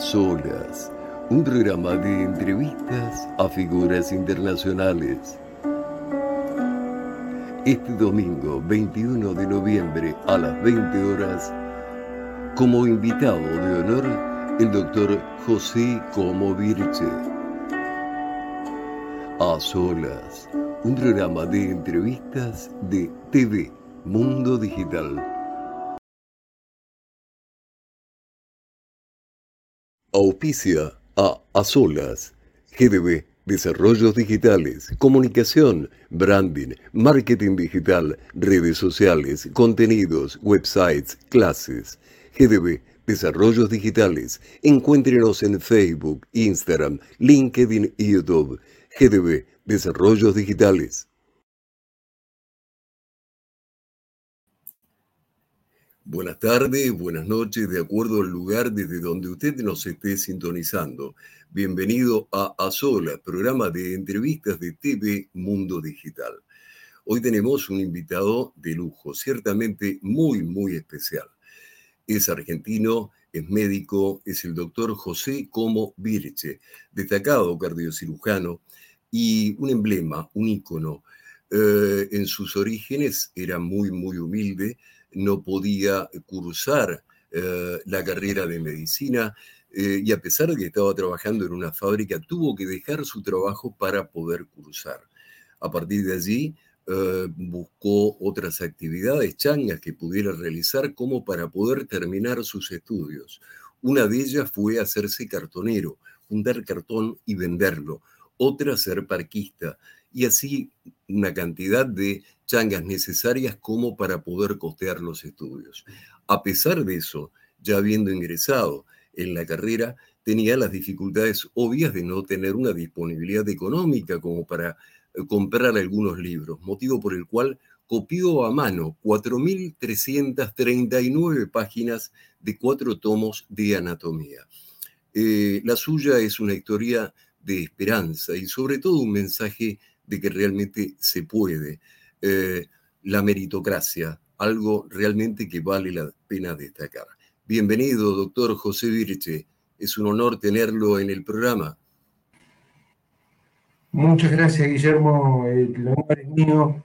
Solas, un programa de entrevistas a figuras internacionales. Este domingo 21 de noviembre a las 20 horas, como invitado de honor, el doctor José Como Virche. A Solas, un programa de entrevistas de TV Mundo Digital. Auspicia a A Solas, GDB, Desarrollos Digitales, Comunicación, Branding, Marketing Digital, Redes Sociales, Contenidos, Websites, Clases. GDB, Desarrollos Digitales. Encuéntrenos en Facebook, Instagram, LinkedIn y YouTube. GDB, Desarrollos Digitales. Buenas tardes, buenas noches, de acuerdo al lugar desde donde usted nos esté sintonizando. Bienvenido a Azola, programa de entrevistas de TV Mundo Digital. Hoy tenemos un invitado de lujo, ciertamente muy, muy especial. Es argentino, es médico, es el doctor José Como Virche, destacado cardiocirujano y un emblema, un ícono. Eh, en sus orígenes era muy, muy humilde, no podía cursar eh, la carrera de medicina eh, y a pesar de que estaba trabajando en una fábrica, tuvo que dejar su trabajo para poder cursar. A partir de allí, eh, buscó otras actividades changas que pudiera realizar como para poder terminar sus estudios. Una de ellas fue hacerse cartonero, juntar cartón y venderlo. Otra, ser parquista y así una cantidad de changas necesarias como para poder costear los estudios. A pesar de eso, ya habiendo ingresado en la carrera, tenía las dificultades obvias de no tener una disponibilidad económica como para eh, comprar algunos libros, motivo por el cual copió a mano 4.339 páginas de cuatro tomos de anatomía. Eh, la suya es una historia de esperanza y sobre todo un mensaje de que realmente se puede. Eh, la meritocracia, algo realmente que vale la pena destacar. Bienvenido, doctor José Virche. Es un honor tenerlo en el programa. Muchas gracias, Guillermo. El honor es mío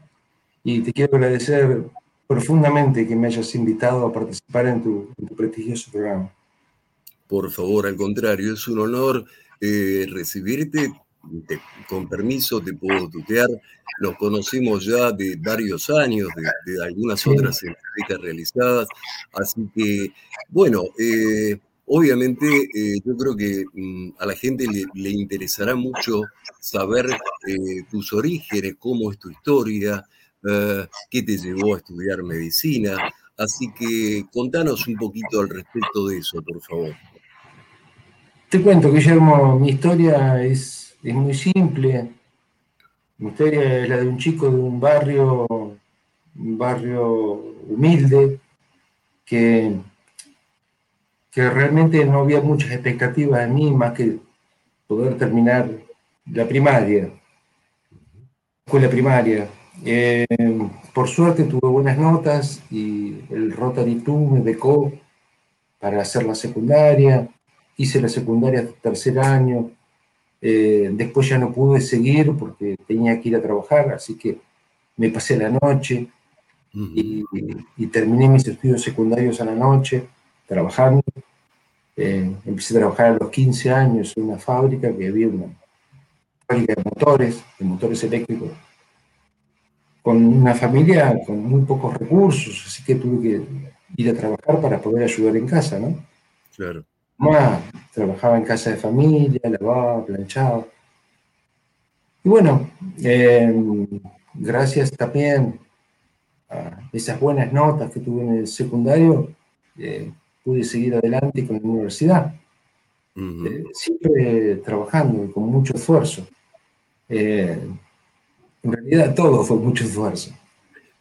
y te quiero agradecer profundamente que me hayas invitado a participar en tu, prestigioso programa. Por favor, al contrario, es un honor eh, recibirte con permiso te puedo tutear, nos conocimos ya de varios años, de, algunas otras entrevistas realizadas, así que, bueno, eh, obviamente eh, yo creo que mm, a la gente le, interesará mucho saber eh, tus orígenes, cómo es tu historia, qué te llevó a estudiar medicina, así que contanos un poquito al respecto de eso, por favor. Te cuento, Guillermo, mi historia es es muy simple. Mi historia es la de un chico de un barrio, un barrio humilde, que, que realmente no había muchas expectativas en mí más que poder terminar la primaria, escuela primaria. Eh, por suerte tuve buenas notas y el Rotary Club me becó para hacer la secundaria. Hice la secundaria tercer año, eh, después ya no pude seguir porque tenía que ir a trabajar, así que me pasé la noche y, terminé mis estudios secundarios a la noche trabajando. Eh, empecé a trabajar a los 15 años en una fábrica que había una fábrica de motores, de motores eléctricos, con una familia con muy pocos recursos, así que tuve que ir a trabajar para poder ayudar en casa, ¿no? Claro trabajaba en casa de familia, lavaba, planchaba. Y bueno, em, gracias también a esas buenas notas que tuve en el secundario, eh, pude seguir adelante con la universidad. Eh, siempre trabajando y con mucho esfuerzo. Eh, en realidad todo fue mucho esfuerzo.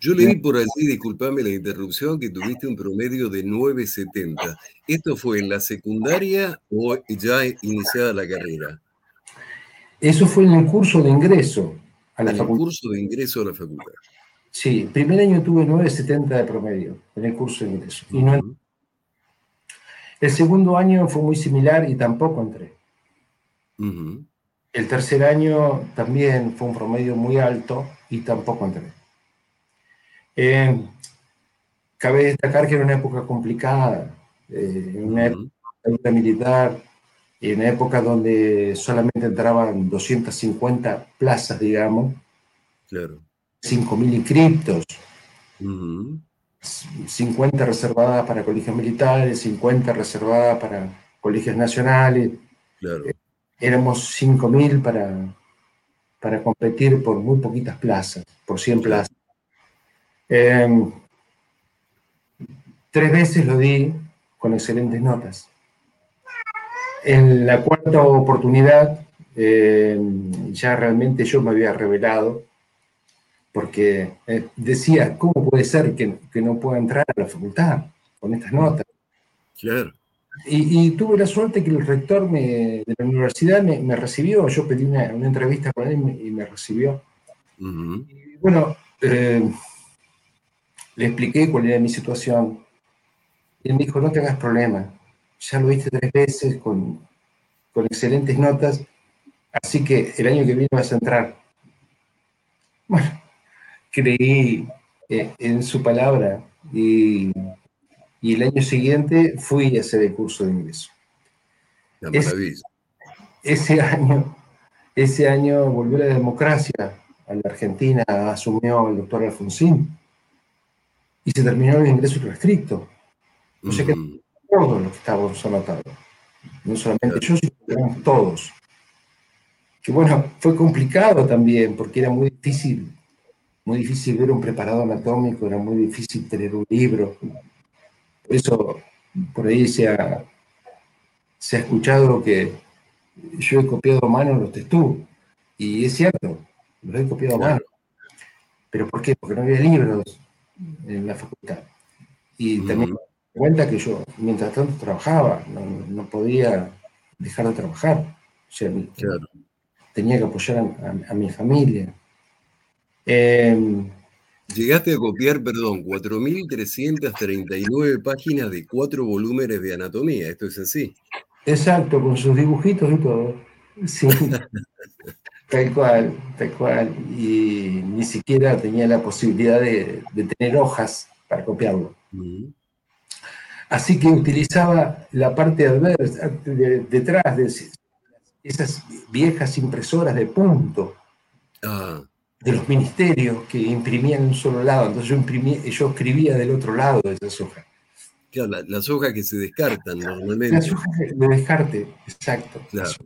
Yo leí por allí, disculpame la interrupción, que tuviste un promedio de 9.70. ¿Esto fue en la secundaria o ya iniciada la carrera? Eso fue en el curso de ingreso a la facultad. el curso de ingreso a la facultad. Sí, primer año tuve 9.70 de promedio en el curso de ingreso. El segundo año fue muy similar y tampoco entré. El tercer año también fue un promedio muy alto y tampoco entré. Eh, cabe destacar que era una época complicada, eh, una época militar, en una época donde solamente entraban 250 plazas, digamos. Claro. 5.000 inscriptos. 50 reservadas para colegios militares, 50 reservadas para colegios nacionales. Claro. Eh, éramos 5.000 para, para competir por muy poquitas plazas, por 100 plazas. Em, tres veces lo di con excelentes notas. En la cuarta oportunidad, em, ya realmente yo me había revelado, porque eh, decía, ¿cómo puede ser que, que, no pueda entrar a la facultad con estas notas? Claro. Y, tuve la suerte que el rector de la universidad me, recibió, yo pedí una, entrevista con él y me recibió. y bueno, eh, le expliqué cuál era mi situación. Y él me dijo, no tengas problema, ya lo viste tres veces con, con excelentes notas, así que el año que viene vas a entrar. Bueno, creí eh, en su palabra y y el año siguiente fui a hacer el curso de ingreso. ese, año, ese año volvió la democracia a la Argentina, asumió el doctor Alfonsín y se terminó el ingreso restricto. O sea que todos los que estábamos anotados, no solamente yo, sino todos. Que bueno, fue complicado también porque era muy difícil, muy difícil ver un preparado anatómico, era muy difícil tener un libro, por eso, por ahí se ha, se ha escuchado que yo he copiado a mano los testú, y es cierto, los he copiado a mano. ¿Pero por qué? Porque no había libros en la facultad. Y también me cuenta que yo, mientras tanto, trabajaba, no, podía dejar de trabajar. O sea, tenía que apoyar a, mi familia. Eh, Llegaste a copiar, perdón, 4.339 páginas de cuatro volúmenes de anatomía, esto es así. Exacto, con sus dibujitos y todo. Sí, tal cual, tal cual. Y ni siquiera tenía la posibilidad de, tener hojas para copiarlo. Así que utilizaba la parte adversa, detrás de esas viejas impresoras de punto. Ah de los ministerios que imprimían en un solo lado. Entonces yo, imprimía, yo escribía del otro lado de esas hojas. Claro, las hojas que se descartan normalmente. Las hojas de descarte, exacto. Las,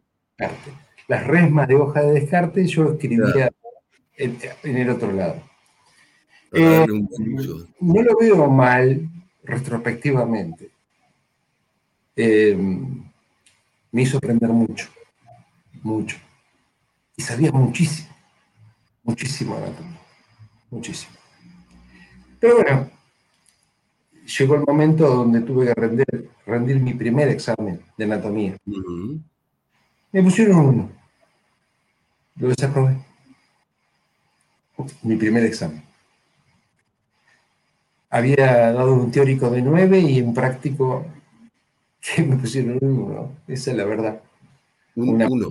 resmas de hoja de descarte yo escribía en, el otro lado. Eh, no lo veo mal retrospectivamente. Eh, me hizo aprender mucho, mucho. Y sabía muchísimo muchísimo anatomía, muchísimo. Pero bueno, llegó el momento donde tuve que rendir, rendir mi primer examen de anatomía. Me pusieron uno. Lo desaprobé. Mi primer examen. Había dado un teórico de nueve y un práctico que me pusieron un uno. Esa es la verdad. Un uno.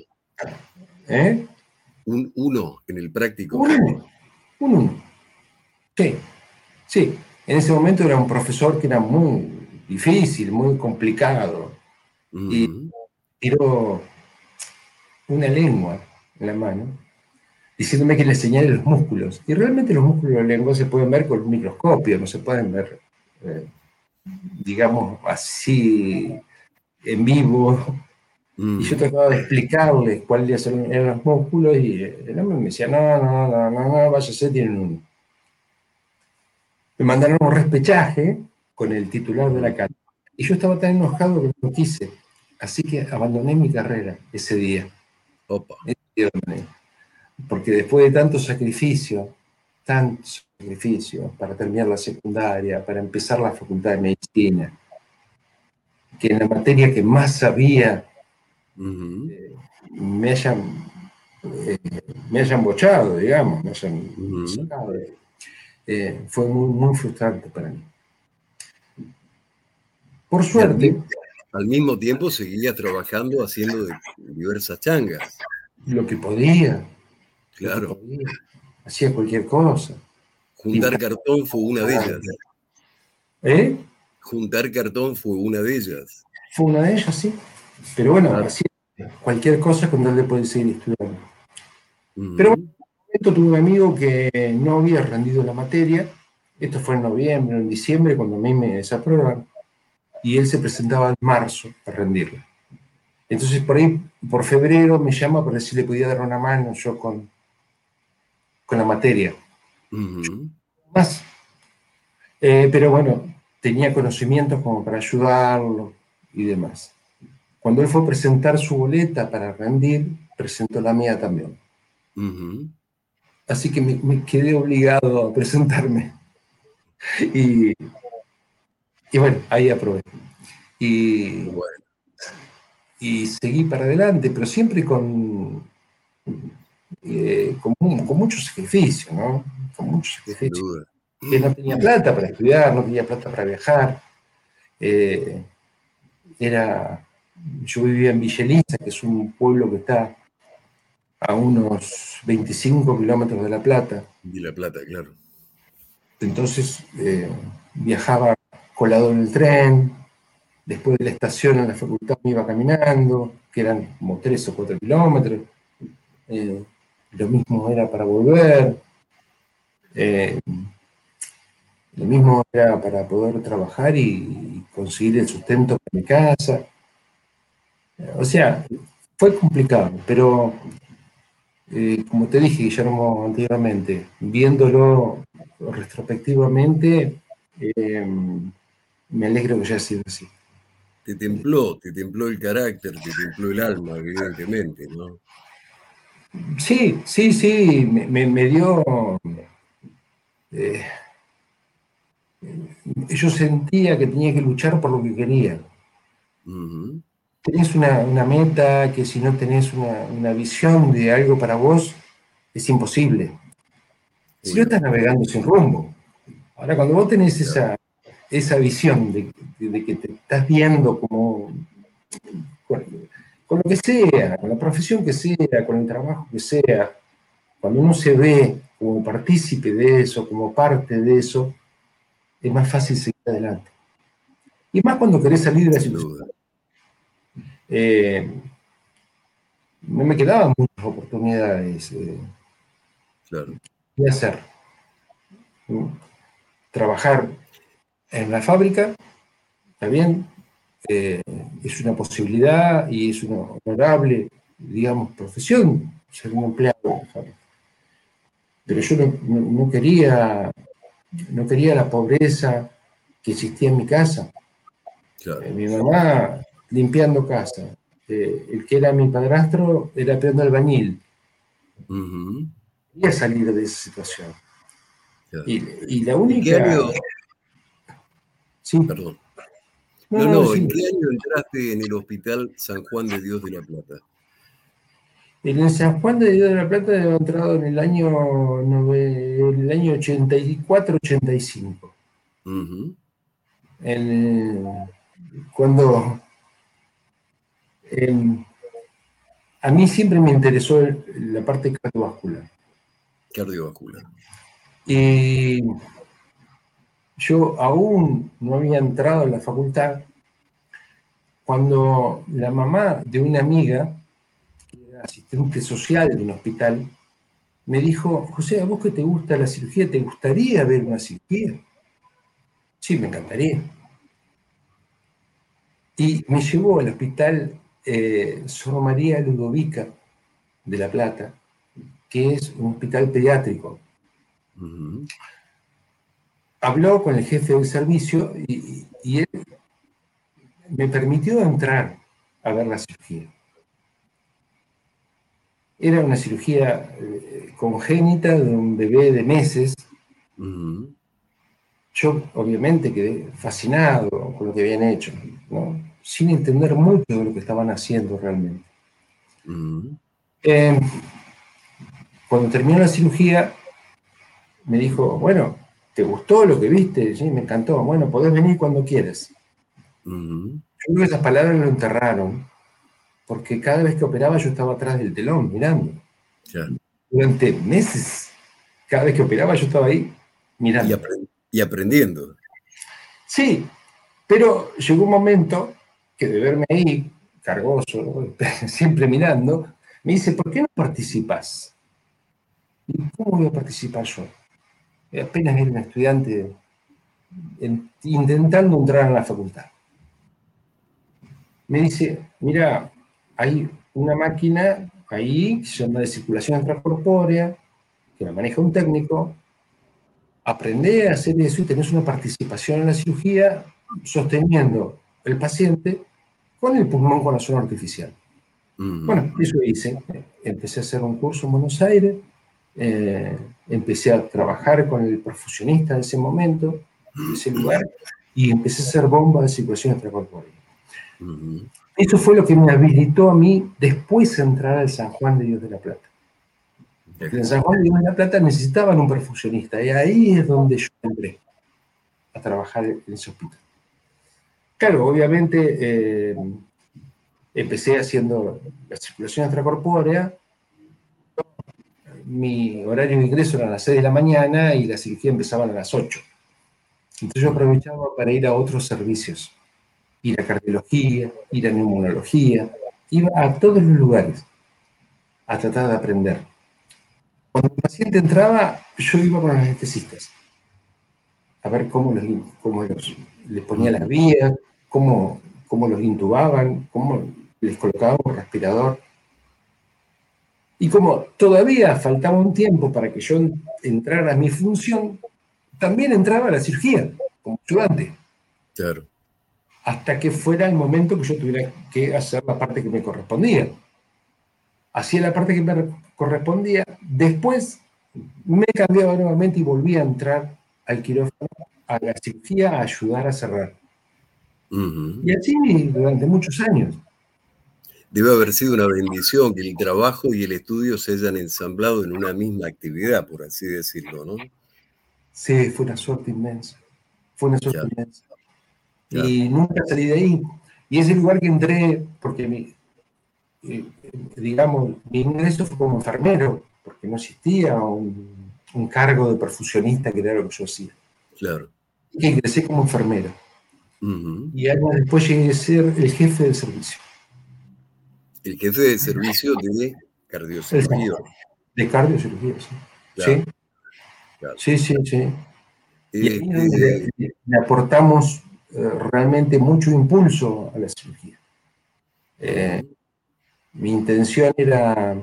¿Eh? un 1 en el práctico. Un 1. Sí, sí. En ese momento era un profesor que era muy difícil, muy complicado. Y tiró una lengua en la mano, diciéndome que le señale los músculos. Y realmente los músculos de la lengua se pueden ver con un microscopio, no se pueden ver, eh, digamos, así en vivo Mm. Y yo trataba de explicarle cuáles eran los músculos y el hombre me decía, no, no, no, no, no, váyase, tienen uno. Me mandaron un respechaje con el titular de la carta. Y yo estaba tan enojado que no quise. Así que abandoné mi carrera ese día. Opa. Porque después de tanto sacrificio, tanto sacrificio para terminar la secundaria, para empezar la facultad de medicina, que en la materia que más sabía eh, me hayan eh, me hayan bochado, digamos, me hayan eh, fue muy, muy frustrante para mí. Por suerte, Al mismo tiempo seguía trabajando haciendo diversas changas. Lo que podía. Claro. Hacía cualquier cosa. Juntar cartón fue una de ellas. ¿Eh? Juntar cartón fue una de ellas. Fue una de ellas, sí. Pero bueno, hacía cualquier cosa con tal de poder seguir estudiando. Pero en un momento tuve un amigo que no había rendido la materia. Esto fue en noviembre, en diciembre, cuando a mí me desaprobaron. Y él se presentaba en marzo a rendirla. Entonces, por ahí, por febrero, me llama para ver si le podía dar una mano yo con, con la materia. Más. Eh, pero bueno, tenía conocimientos como para ayudarlo y demás. Cuando él fue a presentar su boleta para rendir, presentó la mía también. Así que me, quedé obligado a presentarme. Y, y bueno, ahí aprobé. Y, y seguí para adelante, pero siempre con, eh, con, mucho sacrificio, ¿no? Con mucho sacrificio. Que no tenía plata para estudiar, no tenía plata para viajar. Eh, era, yo vivía en Villeliza, que es un pueblo que está a unos 25 kilómetros de La Plata. De La Plata, claro. Entonces eh, viajaba colado en el tren, después de la estación en la facultad me iba caminando, que eran como 3 o 4 kilómetros. Eh, lo mismo era para volver. Eh, lo mismo era para poder trabajar y, conseguir el sustento para mi casa. O sea, fue complicado, pero eh, como te dije, Guillermo, anteriormente, viéndolo retrospectivamente, eh, me alegro que haya sido así. Te templó, te templó el carácter, te templó el alma, evidentemente, ¿no? Sí, sí, sí, me, dio... Eh, yo sentía que tenía que luchar por lo que quería. Tenés una, meta que si no tenés una, visión de algo para vos, es imposible. Si no estás navegando sin rumbo. Ahora, cuando vos tenés esa, esa visión de, que te estás viendo como con, lo que sea, con la profesión que sea, con el trabajo que sea, cuando uno se ve como partícipe de eso, como parte de eso, es más fácil seguir adelante. Y más cuando querés salir de la situación. Eh, no me quedaban muchas oportunidades eh, de hacer. Trabajar en la fábrica, está bien, eh, es una posibilidad y es una honorable, digamos, profesión ser un empleado de la fábrica. Pero yo no quería no quería la pobreza que existía en mi casa. Eh, mi mamá limpiando casa. Eh, el que era mi padrastro era el albañil. Quería salir de esa situación. Y, la única... Sí. Perdón. No, no, ¿en qué año entraste en el Hospital San Juan de Dios de la Plata? En el San Juan de Dios de la Plata he entrado en el año, el año 84-85. cuando a mí siempre me interesó la parte cardiovascular. Cardiovascular. Y yo aún no había entrado en la facultad cuando la mamá de una amiga asistente social de un hospital, me dijo, José, ¿a vos que te gusta la cirugía, te gustaría ver una cirugía? Sí, me encantaría. Y me llevó al hospital eh, Sor María Ludovica de La Plata, que es un hospital pediátrico. Habló con el jefe del servicio y él me permitió entrar a ver la cirugía. Era una cirugía eh, congénita de un bebé de meses. Yo obviamente quedé fascinado con lo que habían hecho, sin entender mucho de lo que estaban haciendo realmente. Em, cuando terminó la cirugía, me dijo, bueno, ¿te gustó lo que viste? Sí, me encantó. Bueno, podés venir cuando quieras. Yo creo que esas palabras lo enterraron, porque cada vez que operaba yo estaba atrás del telón mirando. Durante meses, cada vez que operaba yo estaba ahí mirando. Y, aprendiendo. Sí, pero llegó un momento que de verme ahí, cargoso, siempre mirando, me dice, ¿por qué no participas? ¿Y cómo voy a participar yo? Apenas era un estudiante intentando entrar en la facultad. Me dice, mira, hay una máquina ahí que se llama de circulación extracorpórea, que la maneja un técnico, aprende a hacer eso y tenés una participación en la cirugía sosteniendo el paciente con el pulmón con la zona artificial. Mm. Bueno, eso hice. Empecé a hacer un curso en Buenos Aires, eh, empecé a trabajar con el perfusionista de ese momento, en ese lugar, y empecé a hacer bombas de circulación extracorpórea. Eso fue lo que me habilitó a mí después de entrar al San Juan de Dios de la Plata. en San Juan de Dios de la Plata necesitaban un perfusionista y ahí es donde yo entré a trabajar en ese hospital. Claro, obviamente eh, empecé haciendo la circulación extracorpórea. Mi horario de ingreso era a las 6 de la mañana y la cirugía empezaba a las 8. Entonces yo aprovechaba para ir a otros servicios ir a cardiología, ir a neumonología, iba a todos los lugares a tratar de aprender. Cuando el paciente entraba, yo iba con los anestesistas a ver cómo, los, cómo les ponía las vías, cómo, cómo los intubaban, cómo les colocaban un respirador. Y como todavía faltaba un tiempo para que yo entrara a mi función, también entraba a la cirugía como ayudante. Claro hasta que fuera el momento que yo tuviera que hacer la parte que me correspondía. Hacía la parte que me correspondía, después me cambiaba nuevamente y volví a entrar al quirófano, a la cirugía, a ayudar a cerrar. Y así durante muchos años. Debe haber sido una bendición que el trabajo y el estudio se hayan ensamblado en una misma actividad, por así decirlo, ¿no? Sí, fue una suerte inmensa. Fue una suerte inmensa y nunca salí de ahí. Y ese lugar que entré, porque mi, eh, digamos, mi ingreso fue como enfermero, porque no existía un, cargo de perfusionista que era lo que yo hacía. Claro. Y ingresé como enfermero. Y años después llegué a ser el jefe del servicio. El jefe de servicio de cardiocirugía. De cardiocirugía, sí. Sí. sí, sí, y eh, le, aportamos eh, realmente mucho impulso a la cirugía. Eh, mi intención era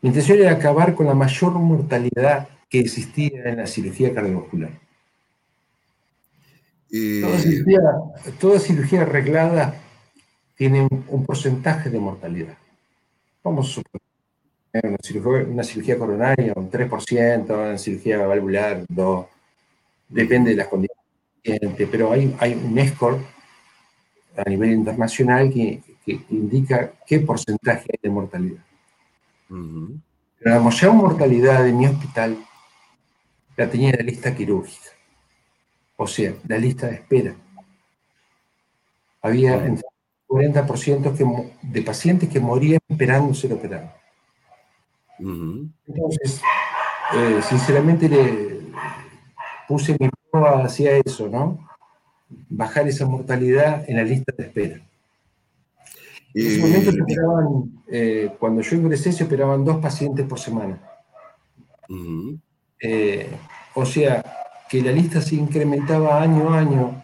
mi intención era acabar con la mayor mortalidad que existía en la cirugía cardiovascular. Toda, cirugía, arreglada tiene un, porcentaje de mortalidad. Vamos a suponer una cirugía, una cirugía coronaria, un 3%, una cirugía valvular, 2%, depende de las condiciones pero hay, hay un score a nivel internacional que, indica qué porcentaje hay de mortalidad. Pero la mayor mortalidad de mi hospital la tenía la lista quirúrgica, o sea, la lista de espera. Había un 40% de pacientes que morían esperando ser operados. Entonces, eh, sinceramente le puse mi hacía eso, ¿no? Bajar esa mortalidad en la lista de espera. En ese momento se operaban, eh, cuando yo ingresé, se operaban dos pacientes por semana. Eh, o sea, que la lista se incrementaba año a año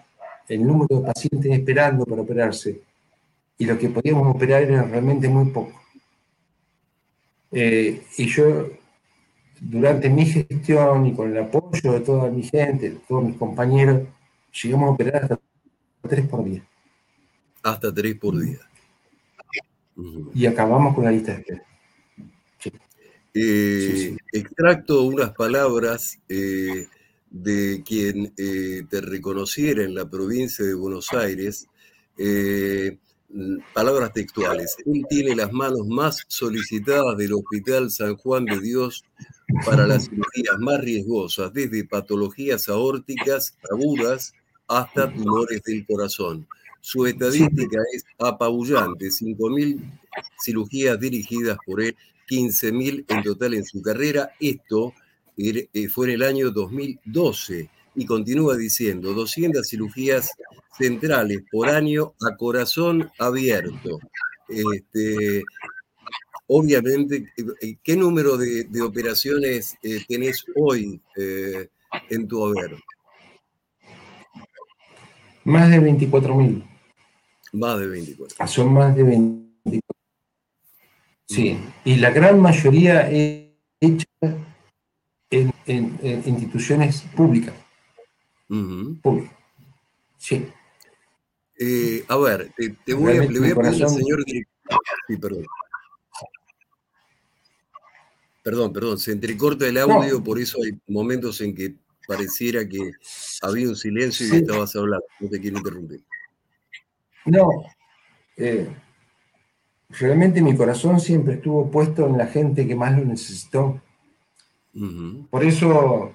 el número de pacientes esperando para operarse y lo que podíamos operar era realmente muy poco. Eh, y yo durante mi gestión y con el apoyo de toda mi gente, de todos mis compañeros, llegamos a operar hasta tres por día. Hasta tres por día. Y acabamos con la lista de espera. Eh, extracto unas palabras eh, de quien eh, te reconociera en la provincia de Buenos Aires, palabras textuales. Él tiene las manos más solicitadas del Hospital San Juan de Dios para las cirugías más riesgosas, desde patologías aórticas agudas hasta tumores del corazón. Su estadística es apabullante, 5.000 cirugías dirigidas por él, 15.000 en total en su carrera. Esto eh, fue en el año 2012 y continúa diciendo 200 cirugías centrales por año a corazón abierto. Este, obviamente, eh, ¿qué número de, operaciones eh, tenés hoy en tu haber? Más de 24.000. Más de 24. Son más de 24. Sí, y la gran mayoría es hecha en, instituciones públicas. Públicas. Sí. Eh, a ver, te, voy a, le voy a pedir al señor director. Sí, perdón. Perdón, perdón, se entrecorta el audio, por eso hay momentos en que pareciera que había un silencio y estabas hablando. No te quiero interrumpir. No, eh, realmente mi corazón siempre estuvo puesto en la gente que más lo necesitó. Por eso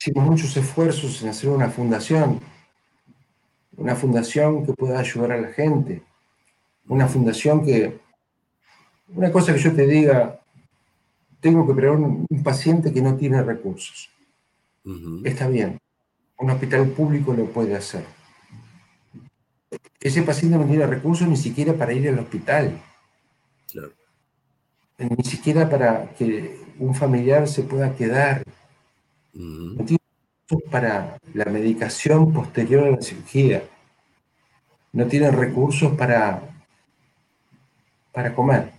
hicimos muchos esfuerzos en hacer una fundación, una fundación que pueda ayudar a la gente, una fundación que, una cosa que yo te diga, tengo que operar un, un paciente que no tiene recursos. Está bien, un hospital público lo puede hacer ese paciente no tiene recursos ni siquiera para ir al hospital. Ni siquiera para que un familiar se pueda quedar. Recursos para la medicación posterior a la cirugía. No tiene recursos para, para comer.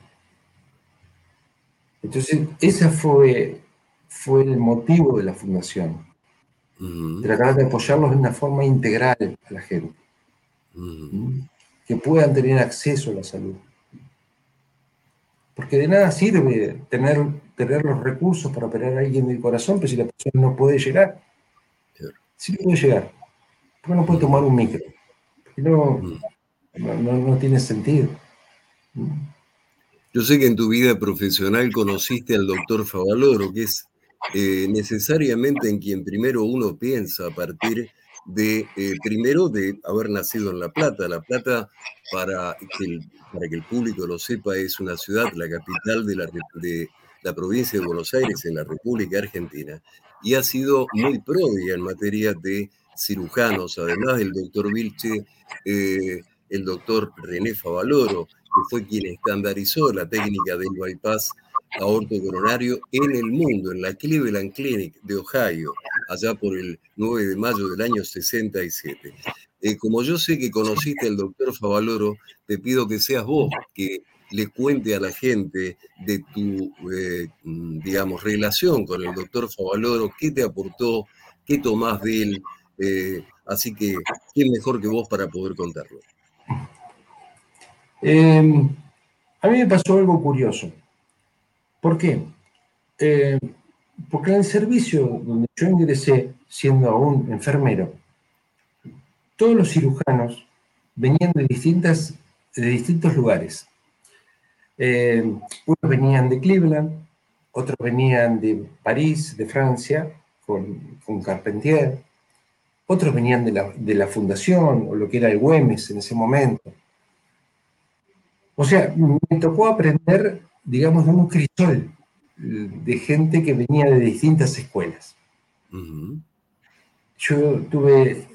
Entonces, ese fue, fue el motivo de la fundación. Tratar de apoyarlos de una forma integral a la gente que puedan tener acceso a la salud. Porque de nada sirve tener, tener los recursos para operar a alguien del corazón, pero si la persona no puede llegar. Sí puede llegar. Porque no puede tomar un micro. no, no, tiene sentido. Yo sé que en tu vida profesional conociste al doctor Favaloro, que es eh, necesariamente en quien primero uno piensa a partir de, eh, primero, de haber nacido en La Plata. La Plata, para que, el, para que el público lo sepa, es una ciudad, la capital de la, de la provincia de Buenos Aires, en la República Argentina, y ha sido muy pródiga en materia de cirujanos, además del doctor Vilche, eh, el doctor René Favaloro, que fue quien estandarizó la técnica del bypass aorto coronario en el mundo, en la Cleveland Clinic de Ohio, allá por el 9 de mayo del año 67. Eh, como yo sé que conociste al doctor Favaloro, te pido que seas vos que le cuente a la gente de tu, eh, digamos, relación con el doctor Favaloro, qué te aportó, qué tomás de él. Eh, así que, ¿quién mejor que vos para poder contarlo? Em, a mí me pasó algo curioso. ¿Por qué? Eh, porque en el servicio donde yo ingresé, siendo aún enfermero, todos los cirujanos venían de, distintas, de distintos lugares. Eh, unos venían de Cleveland, otros venían de París, de Francia, con, Carpentier, otros venían de la, de la, fundación o lo que era el Güemes en ese momento. O sea, me tocó aprender digamos, de un crisol de gente que venía de distintas escuelas. Yo tuve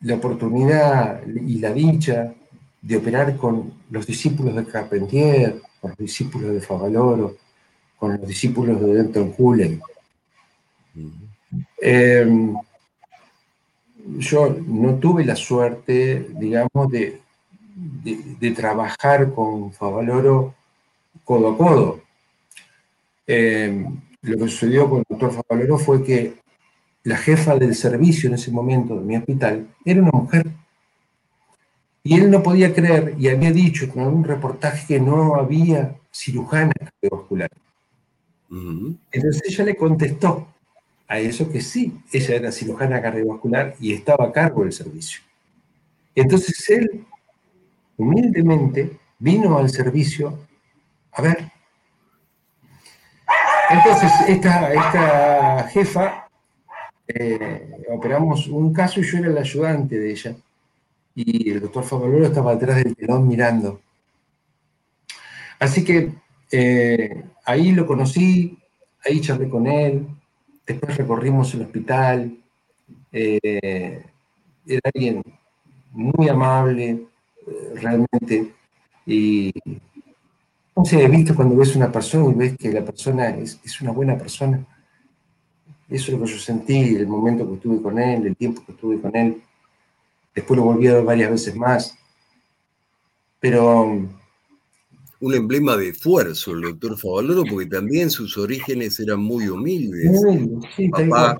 la oportunidad y la dicha de operar con los discípulos de Carpentier, con los discípulos de Favaloro, con los discípulos de Denton Cullen. Em, yo no tuve la suerte, digamos, de, de trabajar con Favaloro codo a codo. Eh, lo que sucedió con el doctor Favalero fue que la jefa del servicio en ese momento de mi hospital era una mujer. Y él no podía creer y había dicho en un reportaje que no había cirujana cardiovascular. Entonces ella le contestó a eso que sí, ella era cirujana cardiovascular y estaba a cargo del servicio. Entonces él, humildemente, vino al servicio a ver. Entonces, esta, esta jefa eh, operamos un caso y yo era el ayudante de ella. Y el doctor Favaloro estaba atrás del telón mirando. Así que eh, ahí lo conocí, ahí charlé con él, después recorrimos el hospital. Eh, era alguien muy amable, realmente. Y no sé, visto cuando ves una persona y ves que la persona es, es una buena persona eso es lo que yo sentí, el momento que estuve con él, el tiempo que estuve con él. Después lo volví a ver varias veces más. Pero... Un emblema de esfuerzo el doctor Favaloro, porque también sus orígenes eran muy humildes. sí, Papá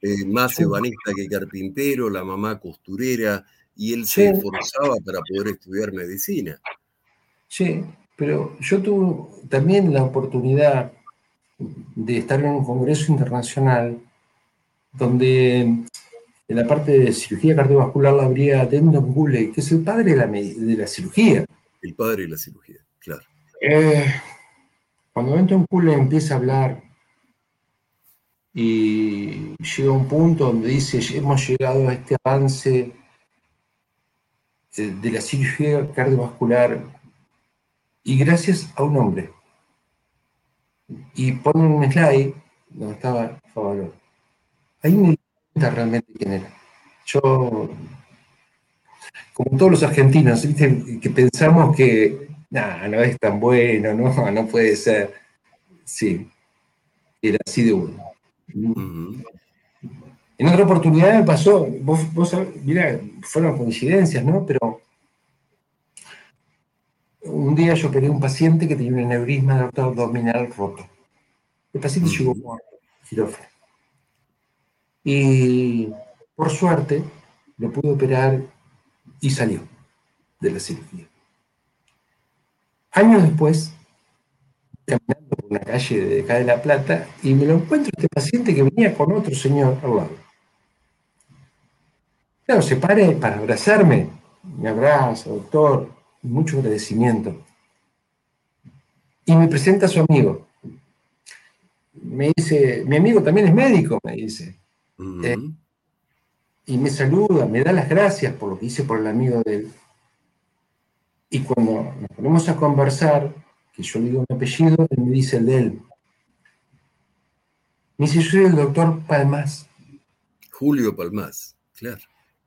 eh, más ebanista que carpintero, la mamá costurera, y él se esforzaba para poder estudiar medicina. Sí, pero yo tuve también la oportunidad de estar en un congreso internacional donde en la parte de cirugía cardiovascular la habría Dendon Gule, que es el padre de la, de la cirugía. El padre de la cirugía, claro. Eh, cuando Denton Gule empieza a hablar y llega a un punto donde dice, hemos llegado a este avance de la cirugía cardiovascular y gracias a un hombre y pone un slide donde estaba Favaloro. Ahí me cuenta realmente quién era. Yo, como todos los argentinos, que pensamos que no es tan bueno, no, no puede ser. Sí, era así de uno. En otra oportunidad me pasó, vos, vos mira, fueron coincidencias, ¿no? Pero un día yo operé a un paciente que tenía un aneurisma abdominal roto. El paciente llegó por quirófano. Y por suerte lo pude operar y salió de la cirugía. Años después, caminando por una calle de acá de La Plata, y me lo encuentro este paciente que venía con otro señor al lado. Claro, se pare para abrazarme, me abraza, doctor, mucho agradecimiento. Y me presenta a su amigo. Me dice, mi amigo también es médico, me dice. Eh, y me saluda, me da las gracias por lo que hice por el amigo de él. Y cuando nos ponemos a conversar, que yo le digo mi apellido, él me dice el de él. Me dice, yo soy el doctor Palmas. Julio Palmas, claro.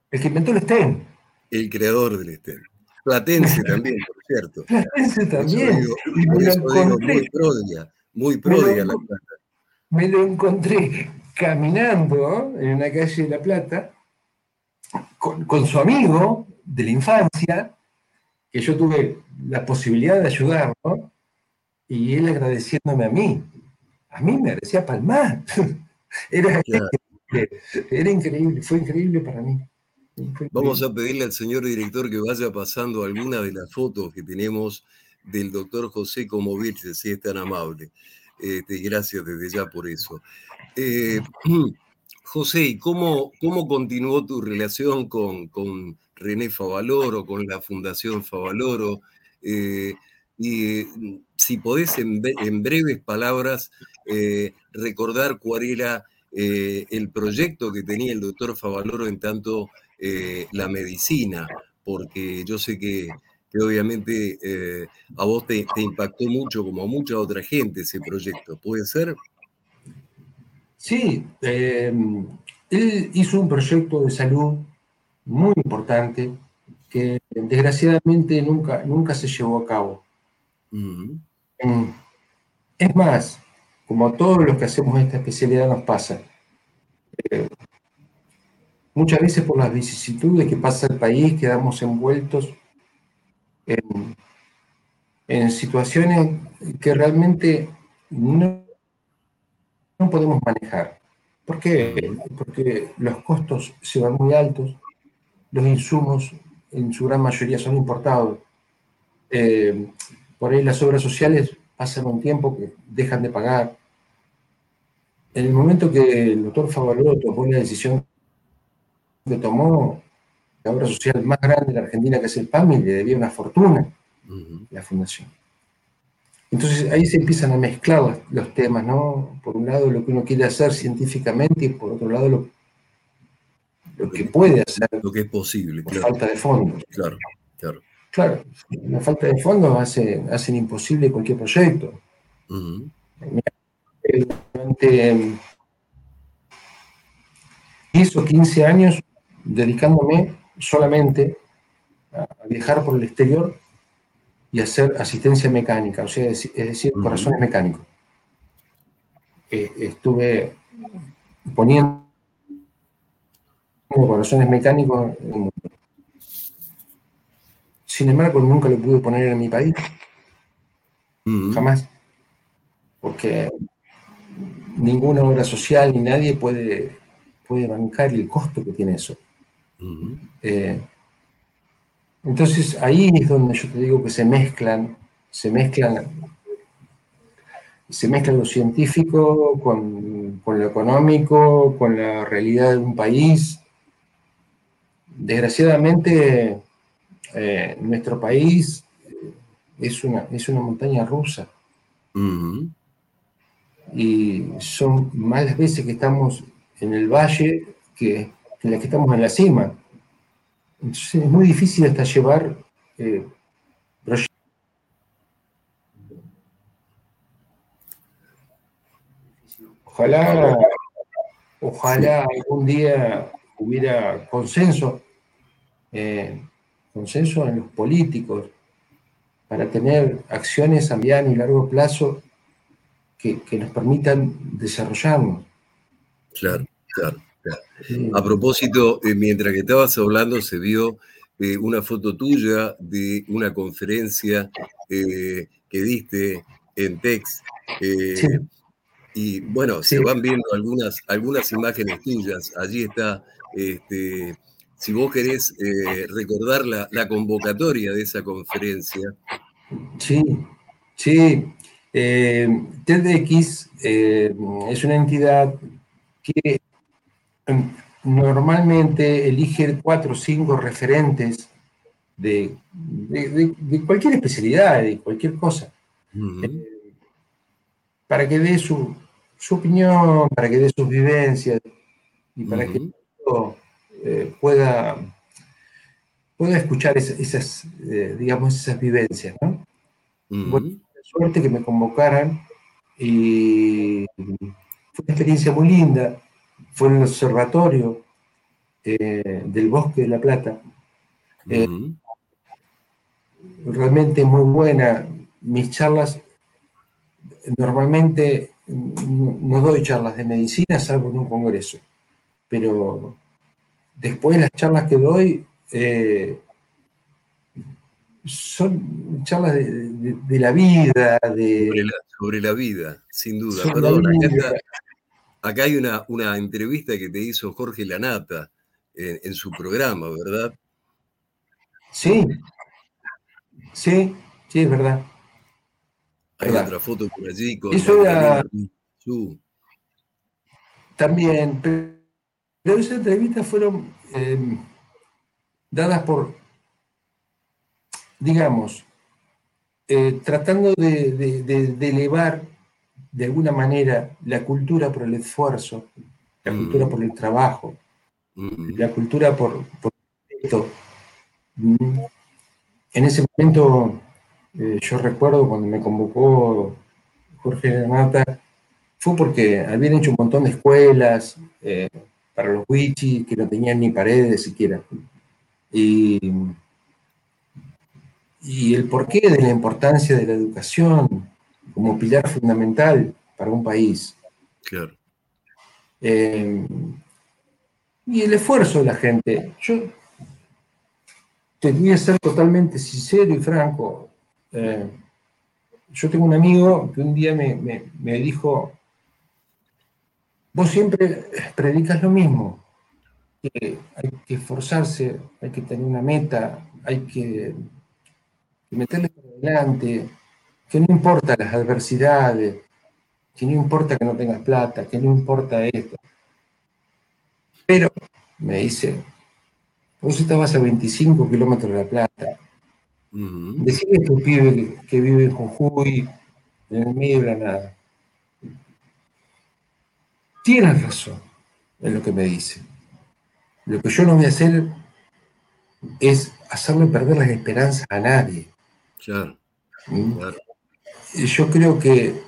El que inventó el STEM. El creador del STEM. Platense también, por cierto. Platense también. muy pródiga, muy pródiga la plata. Me lo encontré caminando en una calle de La Plata con, su amigo de la infancia, que yo tuve la posibilidad de ayudarlo, y él agradeciéndome a mí. A mí me agradecía palmar. Era, era increíble, fue increíble para mí. Vamos a pedirle al señor director que vaya pasando alguna de las fotos que tenemos del doctor José Comovich, si es tan amable. Este, gracias desde ya por eso. Eh, José, ¿cómo, ¿cómo continuó tu relación con, con René Favaloro, con la Fundación Favaloro? Eh, y si podés en, breves palabras eh, recordar cuál era el proyecto que tenía el doctor Favaloro en tanto eh, la medicina, porque yo sé que, obviamente eh, a vos te, impactó mucho, como a mucha otra gente, ese proyecto. ¿Puede ser? Sí, eh, él hizo un proyecto de salud muy importante que desgraciadamente nunca, nunca se llevó a cabo. Mm, es más, como a todos los que hacemos esta especialidad nos pasa, Muchas veces por las vicisitudes que pasa el país quedamos envueltos en, situaciones que realmente no, no podemos manejar. ¿Por qué? Porque los costos se van muy altos, los insumos en su gran mayoría son importados. Eh, por ahí las obras sociales pasan un tiempo que dejan de pagar. En el momento que el doctor Favaloro tomó la decisión que tomó la obra social más grande de la Argentina, que es el PAMI, le debía una fortuna la fundación. Entonces ahí se empiezan a mezclar los, temas, ¿no? Por un lado lo que uno quiere hacer científicamente y por otro lado lo que puede hacer. Lo que es posible. Por falta de fondos. Claro, claro. Claro, la falta de fondos hace, hacen imposible cualquier proyecto. Durante 10 o 15 años dedicándome solamente a viajar por el exterior y hacer asistencia mecánica, o sea, es, decir, corazones mecánicos. Eh, estuve poniendo corazones mecánicos en el mundo. Sin embargo, nunca lo pude poner en mi país. Jamás. Porque ninguna obra social ni nadie puede, puede bancar el costo que tiene eso. Eh, entonces ahí es donde yo te digo que se mezclan, se mezclan, se mezclan lo científico con, lo económico, con la realidad de un país. Desgraciadamente, eh, nuestro país es una, es una montaña rusa. Y son más las veces que estamos en el valle que, que las que estamos en la cima. Entonces es muy difícil hasta llevar eh, Ojalá, ojalá algún día hubiera consenso, eh, consenso en los políticos para tener acciones a mediano y largo plazo que, que nos permitan desarrollarnos. Claro, claro. A propósito, eh, mientras que estabas hablando, se vio eh, una foto tuya de una conferencia eh, que diste en Tex. Y bueno, se van viendo algunas, algunas imágenes tuyas. Allí está, este, si vos querés recordar la, la, convocatoria de esa conferencia. Sí, sí. TEDx es una entidad que normalmente elige cuatro o cinco referentes de, cualquier especialidad, de cualquier cosa, eh, para que dé su, opinión, para que dé sus vivencias y para que eh, pueda, pueda escuchar esas, eh, digamos, esas vivencias. ¿no? suerte que me convocaran y fue una experiencia muy linda fue en el observatorio eh, del Bosque de la Plata. Eh, realmente muy buena. Mis charlas, normalmente no doy charlas de medicina, salvo en un congreso, pero después las charlas que doy eh, son charlas de, la vida, de... Sobre la, vida, sin duda. Perdón, Acá hay una, una entrevista que te hizo Jorge Lanata en, su programa, ¿verdad? Sí, sí, sí, es verdad. Hay otra foto por allí con Eso era... También, pero esas entrevistas fueron em, dadas por, digamos, eh, tratando de elevar de alguna manera la cultura por el esfuerzo, la cultura por el trabajo, la cultura por, esto. Mm. En ese momento, eh, yo recuerdo cuando me convocó Jorge Mata, fue porque habían hecho un montón de escuelas eh, para los wichis que no tenían ni paredes siquiera. Y, y el porqué de la importancia de la educación, como pilar fundamental para un país. Claro. Eh, y el esfuerzo de la gente. Yo te voy a ser totalmente sincero y franco. Eh, yo tengo un amigo que un día me, me, dijo, vos siempre predicas lo mismo, que hay que esforzarse, hay que tener una meta, hay que, meterle por adelante, que no importa las adversidades, que no importa que no tengas plata, que no importa esto. Pero, me dice, vos estabas a 25 kilómetros de La Plata. Decime a tu pibe que, vive en Jujuy, en el medio de la nada. Tienes razón en lo que me dice. Lo que yo no voy a hacer es hacerle perder las esperanzas a nadie. Claro. ¿Mm? Yo creo que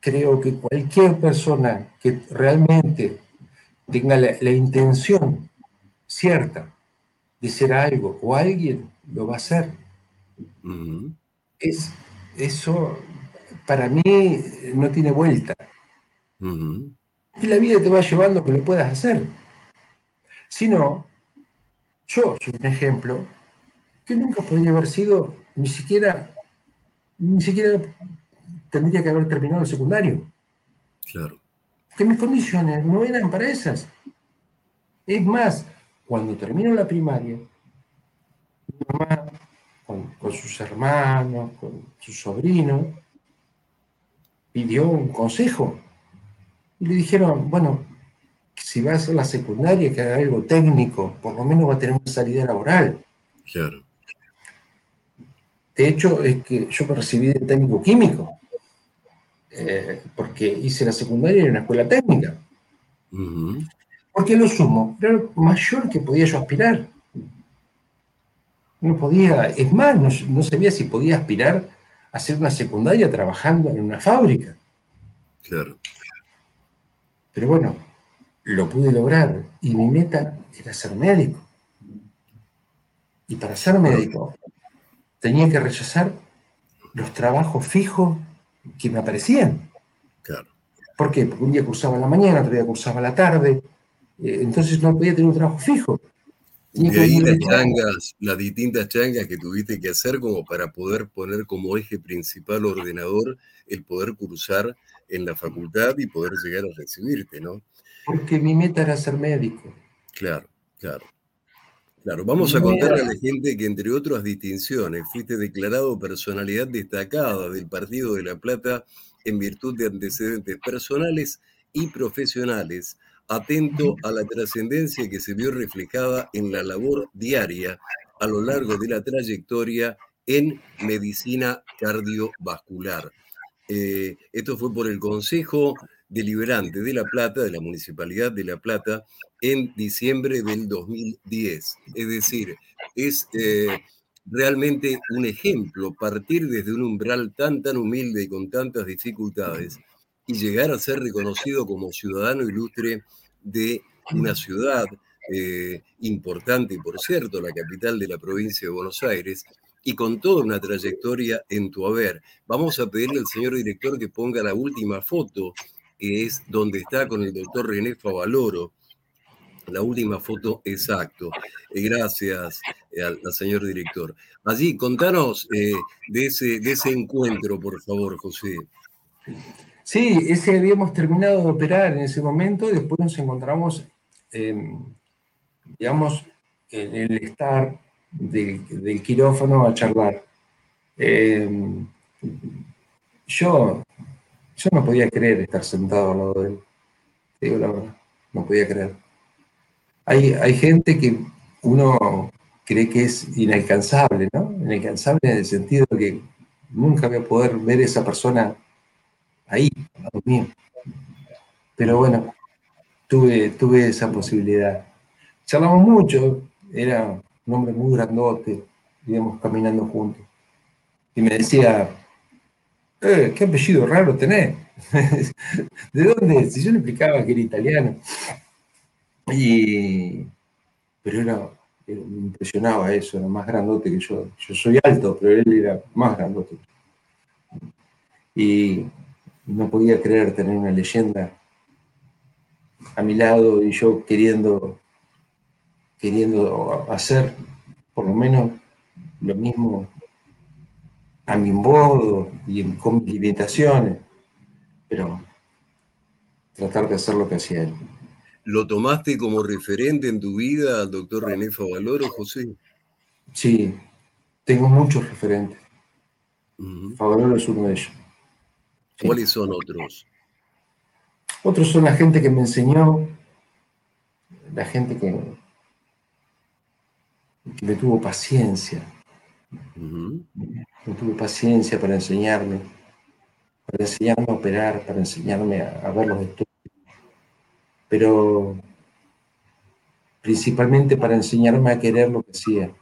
creo que cualquier persona que realmente tenga la, intención cierta de ser algo o alguien, lo va a hacer. es, eso para mí no tiene vuelta. Y la vida te va llevando a que lo puedas hacer. Si no, yo soy un ejemplo que nunca podría haber sido ni siquiera, ni siquiera tendría que haber terminado el secundario. Claro. Que mis condiciones no eran para esas. Es más, cuando termino la primaria, mi mamá, con, con sus hermanos, con sus sobrinos, pidió un consejo. Y le dijeron, bueno, si vas a la secundaria, que haga algo técnico, por lo menos va a tener una salida laboral. Claro. De hecho, es que yo me recibí de técnico químico, eh, porque hice la secundaria en una escuela técnica. Porque lo sumo era lo mayor que podía yo aspirar. No podía, es más, no, no sabía si podía aspirar a hacer una secundaria trabajando en una fábrica. Claro. Pero bueno, lo pude lograr y mi meta era ser médico. Y para ser médico tenía que rechazar los trabajos fijos que me aparecían. Claro. ¿Por qué? Porque un día cursaba en la mañana, otro día cursaba en la tarde, eh, entonces no podía tener un trabajo fijo. Y de ahí las changas, las distintas changas que tuviste que hacer como para poder poner como eje principal ordenador el poder cursar en la facultad y poder llegar a recibirte, ¿no? Porque mi meta era ser médico. Claro, claro. Claro, vamos a contarle a la gente que entre otras distinciones fuiste declarado personalidad destacada del Partido de la Plata en virtud de antecedentes personales y profesionales, atento a la trascendencia que se vio reflejada en la labor diaria a lo largo de la trayectoria en medicina cardiovascular. Eh, esto fue por el Consejo Deliberante de La Plata, de la Municipalidad de La Plata, en diciembre del 2010. Es decir, es eh, realmente un ejemplo partir desde un umbral tan, tan humilde y con tantas dificultades y llegar a ser reconocido como ciudadano ilustre de una ciudad eh, importante, por cierto, la capital de la provincia de Buenos Aires, y con toda una trayectoria en tu haber. Vamos a pedirle al señor director que ponga la última foto, que es donde está con el doctor René Favaloro. La última foto exacto. Eh, gracias eh, al, señor director. Allí, contanos eh, de, ese, de ese encuentro, por favor, José. Sí, ese habíamos terminado de operar en ese momento y después nos encontramos, digamos, en el estar del, quirófano a charlar. Eh, yo, yo no podía creer estar sentado al lado de él. Digo la verdad, no podía creer. Hay, gente que uno cree que es inalcanzable, ¿no? Inalcanzable en el sentido de que nunca voy a poder ver esa persona ahí, a lado mío. Pero bueno, tuve, tuve esa posibilidad. Charlamos mucho, era un hombre muy grandote, íbamos caminando juntos. Y me decía, eh, ¿qué apellido raro tenés? ¿De dónde? Si yo le explicaba que era italiano. Y, pero era, me impresionaba eso, era más grandote que yo. Yo soy alto, pero él era más grandote. Y no podía creer tener una leyenda a mi lado y yo queriendo queriendo hacer por lo menos lo mismo a mi modo y con mis limitaciones, pero tratar de hacer lo que hacía él. ¿Lo tomaste como referente en tu vida al doctor René Favaloro, José? Sí, tengo muchos referentes. Favaloro es uno de ellos. ¿Cuáles son otros? Otros son la gente que me enseñó, la gente que, que me tuvo paciencia. Me tuvo paciencia para enseñarme, para enseñarme a operar, para enseñarme a, ver los estudios. Pero, principalmente para enseñarme a querer lo que hacía.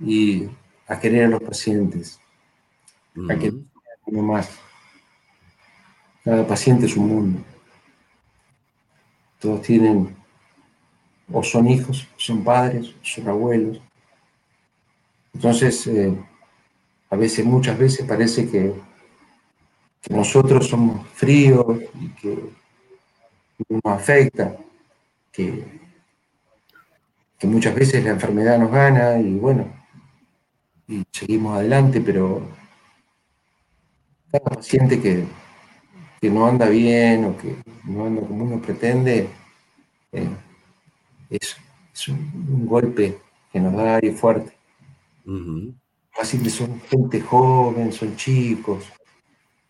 Y a querer a los pacientes, a querer a uno más. Cada paciente es un mundo. Todos tienen, o son hijos, son padres, son abuelos. Entonces, eh, a veces, muchas veces parece que, nosotros somos fríos y que no nos afecta, que, que muchas veces la enfermedad nos gana y bueno, y seguimos adelante, pero cada paciente que, no anda bien o que no anda como uno pretende, eh, es, un, golpe que nos da ahí fuerte. Así que son gente joven, son chicos.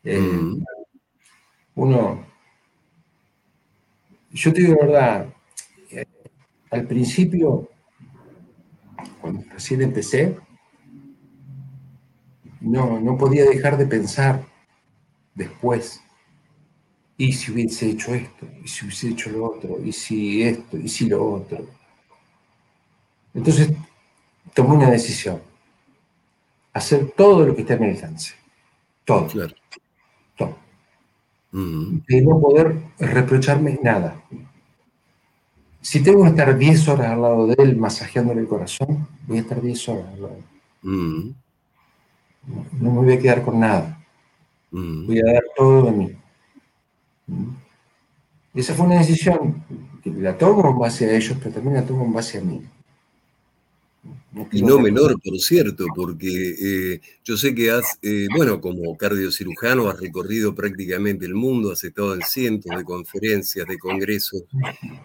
Eh, uno, yo te digo la verdad, eh, al principio, cuando recién empecé, no, no podía dejar de pensar después. ¿Y si hubiese hecho esto? ¿Y si hubiese hecho lo otro? ¿Y si esto? ¿Y si lo otro? Entonces tomé una decisión. Hacer todo lo que está en mi alcance. Todo. Claro. Todo. De no poder reprocharme nada. Si tengo que estar 10 horas al lado de él masajeándole el corazón, voy a estar 10 horas al lado de él. No me voy a quedar con nada. Mm. Voy a dar todo de mí. Mm. Esa fue una decisión que la tomo en base a ellos, pero también la tomo en base a mí. Y no menor, por cierto, porque eh, yo sé que has, eh, bueno, como cardiocirujano has recorrido prácticamente el mundo, has estado en cientos de conferencias, de congresos,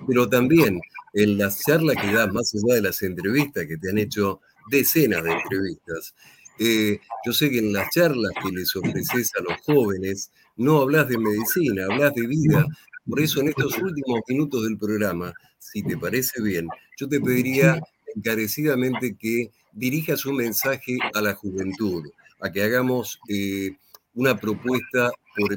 pero también en las charlas que das, más allá de las entrevistas, que te han hecho decenas de entrevistas, eh, yo sé que en las charlas que les ofreces a los jóvenes no hablas de medicina, hablas de vida. Por eso en estos últimos minutos del programa, si te parece bien, yo te pediría encarecidamente que dirijas un mensaje a la juventud, a que hagamos eh, una propuesta,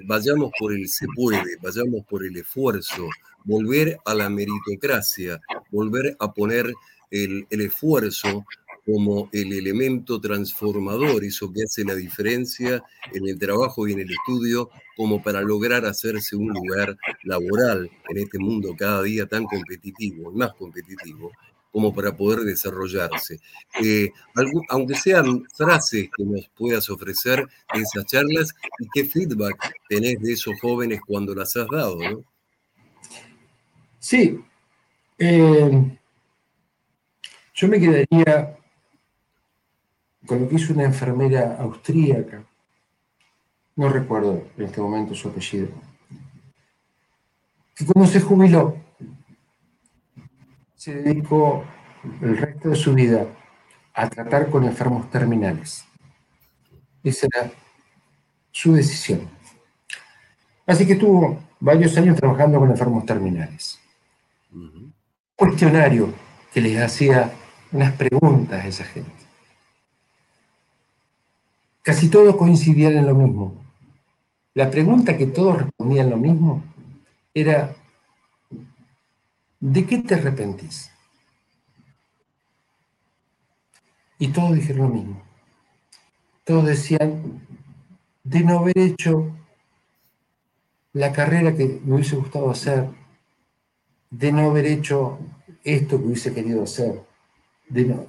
vayamos por el se puede, vayamos por el esfuerzo, volver a la meritocracia, volver a poner el, el esfuerzo como el elemento transformador, eso que hace la diferencia en el trabajo y en el estudio, como para lograr hacerse un lugar laboral en este mundo cada día tan competitivo, más competitivo, como para poder desarrollarse. Eh, aunque sean frases que nos puedas ofrecer de esas charlas y qué feedback tenés de esos jóvenes cuando las has dado, ¿no? Sí. Eh, yo me quedaría con lo que hizo una enfermera austríaca, no recuerdo en este momento su apellido, que cuando se jubiló, dedicó el resto de su vida a tratar con enfermos terminales. Esa era su decisión. Así que estuvo varios años trabajando con enfermos terminales. Cuestionario que les hacía unas preguntas a esa gente casi todos coincidían en lo mismo. La pregunta que todos respondían lo mismo era, ¿de qué te arrepentís? Y todos dijeron lo mismo. Todos decían, de no haber hecho la carrera que me hubiese gustado hacer, de no haber hecho esto que hubiese querido hacer, de no.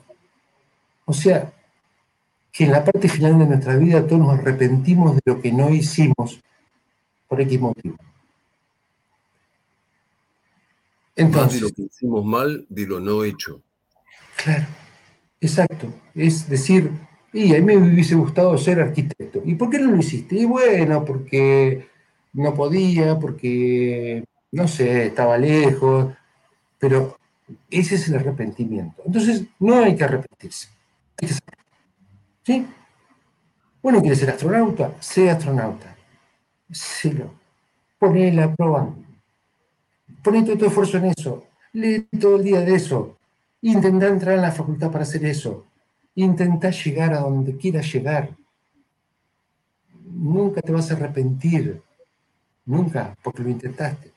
O sea, que en la parte final de nuestra vida todos nos arrepentimos de lo que no hicimos por X motivo. Entonces, lo que hicimos mal de lo no hecho. Claro, exacto. Es decir, y a mí me hubiese gustado ser arquitecto. ¿Y por qué no lo hiciste? Y bueno, porque no podía, porque, no sé, estaba lejos, pero ese es el arrepentimiento. Entonces, no hay que arrepentirse. Hay que ¿Sí? Bueno, ¿quieres ser astronauta? Sé astronauta. Sélo. Poné la todo tu esfuerzo en eso. Lee todo el día de eso. Intenta entrar en la facultad para hacer eso. Intenta llegar a donde quieras llegar. Nunca te vas a arrepentir. Nunca, porque lo intentaste.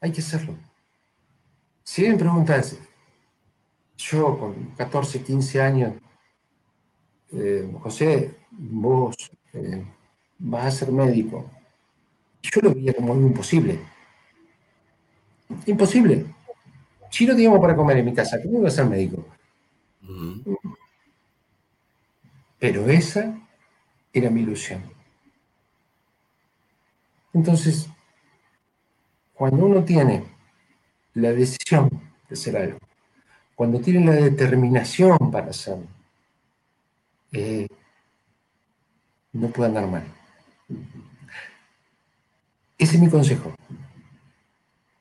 hay que hacerlo. Si me preguntas, yo con 14, 15 años, eh, José, vos eh, vas a ser médico, yo lo veía como algo imposible. Imposible. Si no teníamos para comer en mi casa, ¿cómo iba a ser médico? Pero esa era mi ilusión. Entonces, cuando uno tiene la decisión de hacer algo, cuando tiene la determinación para hacerlo, eh, no puede andar mal. Ese es mi consejo.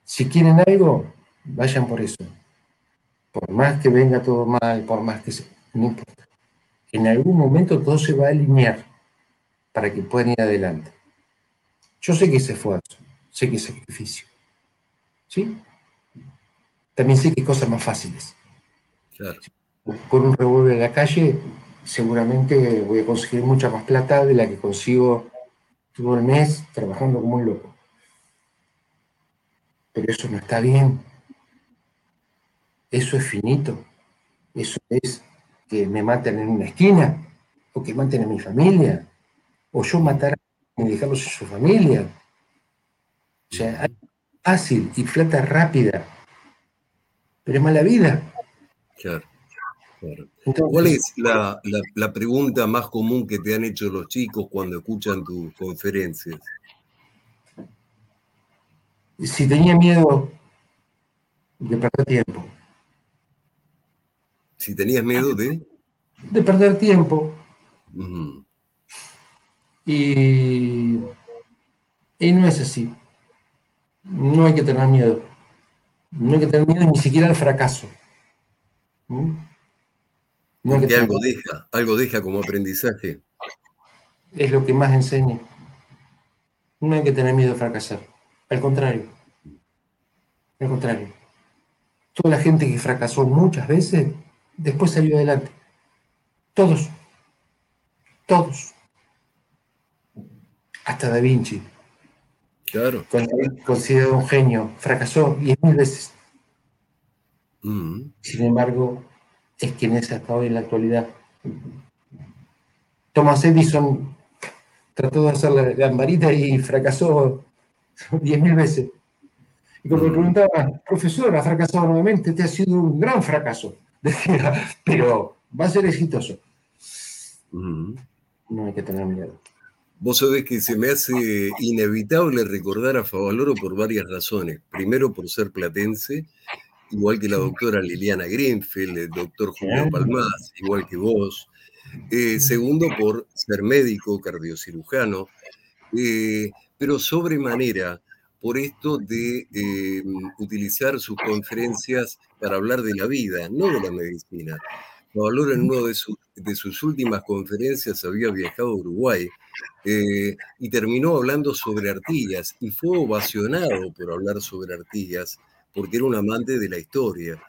Si quieren algo, vayan por eso. Por más que venga todo mal, por más que se... No importa. En algún momento todo se va a alinear para que puedan ir adelante. Yo sé que es esfuerzo, sé que es sacrificio. ¿Sí? También sé que hay cosas más fáciles. Claro. Con un revólver en la calle, seguramente voy a conseguir mucha más plata de la que consigo todo el mes trabajando como un loco. Pero eso no está bien. Eso es finito. Eso es que me maten en una esquina, o que maten a mi familia, o yo matar a y dejarlos en su familia. O sea, hay fácil y plata rápida, pero es mala vida. Claro. ¿Cuál es la, pregunta más común que te han hecho los chicos cuando escuchan tus conferencias? Si tenía miedo de perder tiempo. Si tenías miedo de... De perder tiempo. Y, y no es así. No hay que tener miedo. No hay que tener miedo ni siquiera al fracaso. ¿Mm? No algo deja, algo deja como aprendizaje. Es lo que más enseña. No hay que tener miedo a fracasar. Al contrario. Al contrario. Toda la gente que fracasó muchas veces, después salió adelante. Todos. Todos hasta Da Vinci. Claro. Considerado un genio, fracasó diez mil veces. Mm. Sin embargo, es quien es hasta hoy en la actualidad. Thomas Edison trató de hacer la lamparita y fracasó diez mil veces. Y cuando mm. preguntaba, profesor, ha fracasado nuevamente, te ha sido un gran fracaso. pero va a ser exitoso. Mm. No hay que tener miedo. Vos sabés que se me hace inevitable recordar a Favaloro por varias razones. Primero, por ser platense, igual que la doctora Liliana Greenfield, el doctor Julio Palmaz, igual que vos. Eh, segundo, por ser médico, cardiocirujano. Eh, pero sobremanera, por esto de eh, utilizar sus conferencias para hablar de la vida, no de la medicina. Favaloro en una de sus, de sus últimas conferencias había viajado a Uruguay eh, y terminó hablando sobre Artigas y fue ovacionado por hablar sobre Artigas porque era un amante de la historia.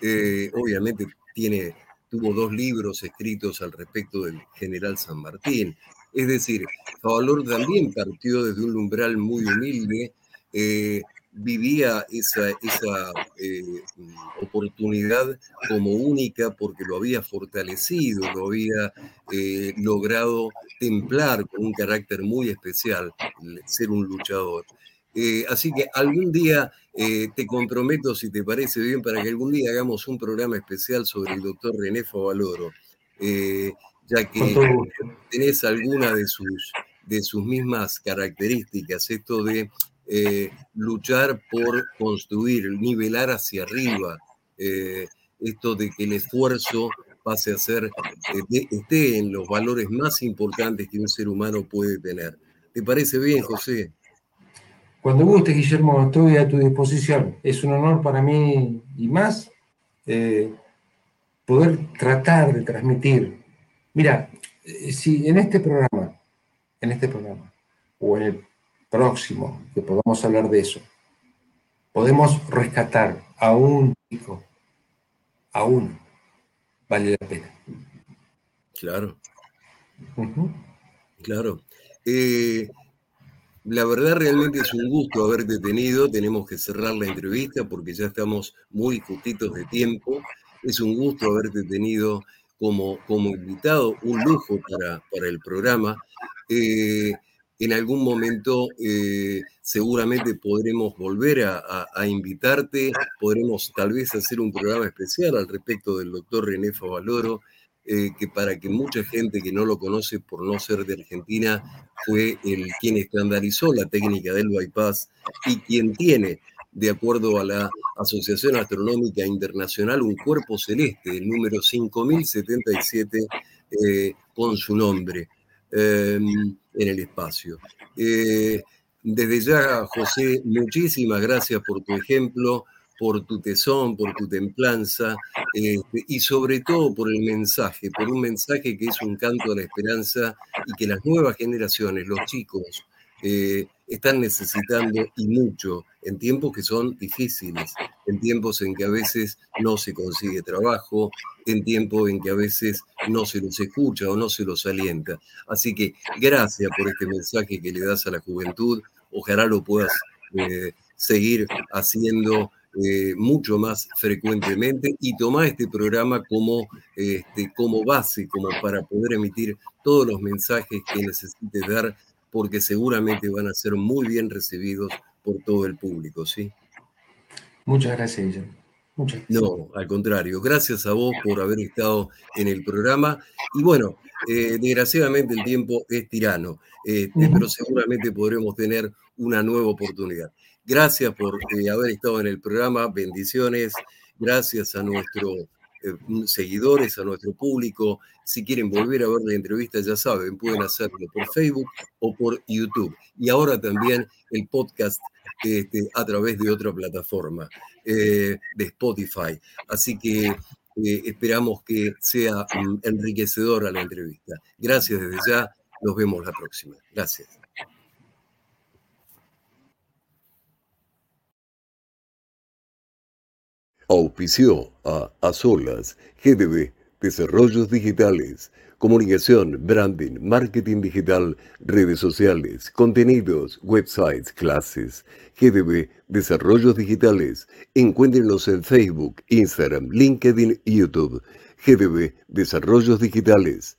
Eh, obviamente tiene, tuvo dos libros escritos al respecto del general San Martín. Es decir, Favalor también partió desde un umbral muy humilde, eh, vivía esa, esa oportunidad como única porque lo había fortalecido, lo había logrado templar con un carácter muy especial, ser un luchador. Eh, así que algún día eh, te comprometo, si te parece bien, para que algún día hagamos un programa especial sobre el doctor René Favaloro, eh, ya que tenés alguna de sus, de sus mismas características, esto de luchar por construir, nivelar hacia arriba, esto de que el esfuerzo pase a ser, eh, esté en los valores más importantes que un ser humano puede tener. ¿Te parece bien, José? Cuando guste, Guillermo, estoy a tu disposición. Es un honor para mí y más eh, poder tratar de transmitir. Mira, eh, si en este programa, en este programa, o en el próximo, que podamos hablar de eso, podemos rescatar a un hijo, a uno, vale la pena. Claro. Claro. Eh, la verdad realmente es un gusto haberte tenido. Tenemos que cerrar la entrevista porque ya estamos muy justitos de tiempo. Es un gusto haberte tenido como, como invitado, un lujo para, para el programa. Eh, en algún momento eh, seguramente podremos volver a, invitarte, podremos tal vez hacer un programa especial al respecto del doctor René Favaloro, eh, que para que mucha gente que no lo conoce por no ser de Argentina, fue el quien estandarizó la técnica del bypass y quien tiene, de acuerdo a la Asociación Astronómica Internacional, un cuerpo celeste, el número 5077, eh, con su nombre. Em, en el espacio. Eh, desde ya, José, muchísimas gracias por tu ejemplo, por tu tesón, por tu templanza este, y sobre todo por el mensaje, por un mensaje que es un canto a la esperanza y que las nuevas generaciones, los chicos, eh, están necesitando y mucho en tiempos que son difíciles, en tiempos en que a veces no se consigue trabajo, en tiempos en que a veces no se los escucha o no se los alienta. Así que gracias por este mensaje que le das a la juventud. Ojalá lo puedas eh, seguir haciendo eh, mucho más frecuentemente y tomar este programa como, este, como base, como para poder emitir todos los mensajes que necesites dar porque seguramente van a ser muy bien recibidos por todo el público, ¿sí? Muchas gracias, Muchas gracias. No, al contrario, gracias a vos por haber estado en el programa. Y bueno, eh, desgraciadamente el tiempo es tirano, este, pero seguramente podremos tener una nueva oportunidad. Gracias por eh, haber estado en el programa, bendiciones, gracias a nuestro seguidores, a nuestro público. Si quieren volver a ver la entrevista, ya saben, pueden hacerlo por Facebook o por YouTube. Y ahora también el podcast este, a través de otra plataforma, eh, de Spotify. Así que eh, esperamos que sea mm, enriquecedora la entrevista. Gracias desde ya. Nos vemos la próxima. Gracias. Auspició a A Solas, GDB, Desarrollos Digitales, Comunicación, Branding, Marketing Digital, Redes Sociales, Contenidos, Websites, Clases, GDB, Desarrollos Digitales. Encuéntrenlos en Facebook, Instagram, LinkedIn y YouTube. GDB, Desarrollos Digitales.